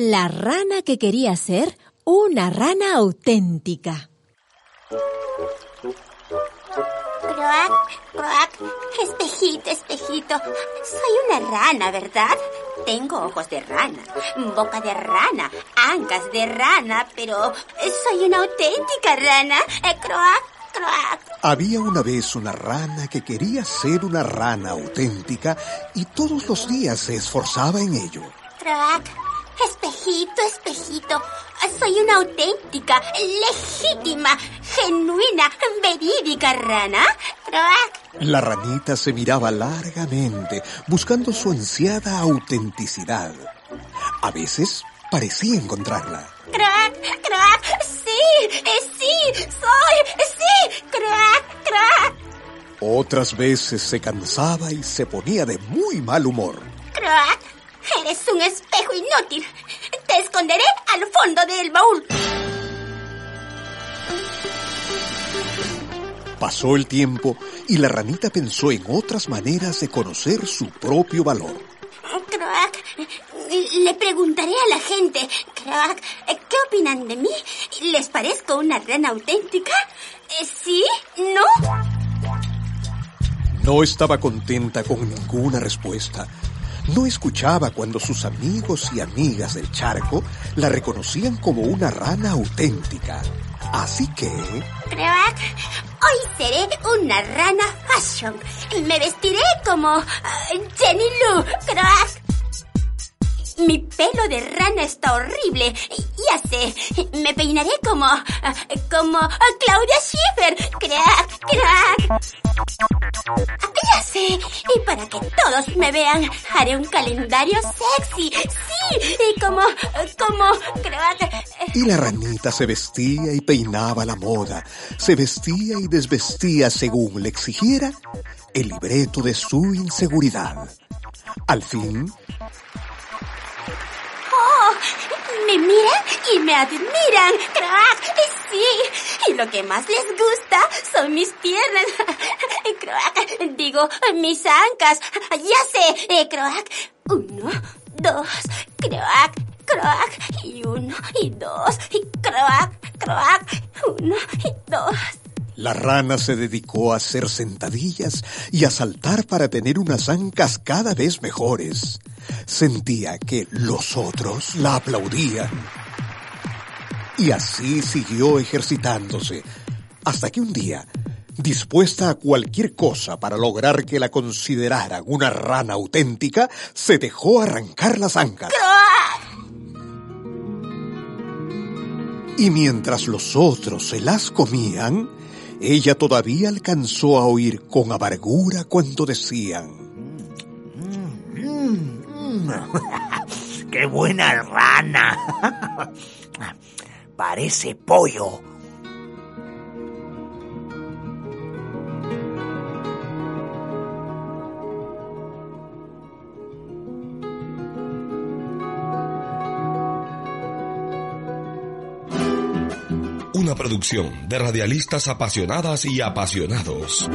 La rana que quería ser una rana auténtica. Croac, croac, espejito, espejito. Soy una rana, ¿verdad? Tengo ojos de rana, boca de rana, ancas de rana, pero soy una auténtica rana. Eh, croac, croac. Había una vez una rana que quería ser una rana auténtica y todos los días se esforzaba en ello. Croac, espejito, espejito. Soy una auténtica, legítima, genuina, verídica rana. La ranita se miraba largamente, buscando su ansiada autenticidad. A veces parecía encontrarla. Croac, croac. Sí, eh, sí, soy, sí, croac, croac. Otras veces se cansaba y se ponía de muy mal humor. Croac, eres un espejo inútil. Te esconderé al fondo del baúl. Pasó el tiempo y la ranita pensó en otras maneras de conocer su propio valor. Croac, le preguntaré a la gente, Croac, ¿qué opinan de mí? ¿Les parezco una rana auténtica? Eh, ¿Sí? ¿No? No estaba contenta con ninguna respuesta. No escuchaba cuando sus amigos y amigas del charco la reconocían como una rana auténtica. Así que... Croac, hoy seré una rana fashion. Me vestiré como ah, Jenny Lou, Croac. Mi pelo de rana está horrible. Ya sé, me peinaré como... ah, como ah, Claudia Schiffer. Crack, crack. Y para que todos me vean, haré un calendario sexy. Sí, y como... como... Crack. Y la ranita se vestía y peinaba la moda, se vestía y desvestía según le exigiera el libreto de su inseguridad. Al fin. Me miran y me admiran, crack. Sí, y lo que más les gusta son mis piernas. Crack, digo, mis ancas. Ya sé, eh, crack. Uno, dos, crack, crack. Y uno, y dos, y crack, crack. Uno, y dos. la rana se dedicó a hacer sentadillas y a saltar para tener unas ancas cada vez mejores. Sentía que los otros la aplaudían. Y así siguió ejercitándose, hasta que un día, dispuesta a cualquier cosa para lograr que la consideraran una rana auténtica, se dejó arrancar las ancas. Y mientras los otros se las comían, ella todavía alcanzó a oír con amargura cuando decían, ¡Qué buena rana! Parece pollo. Una producción de radialistas apasionadas y apasionados.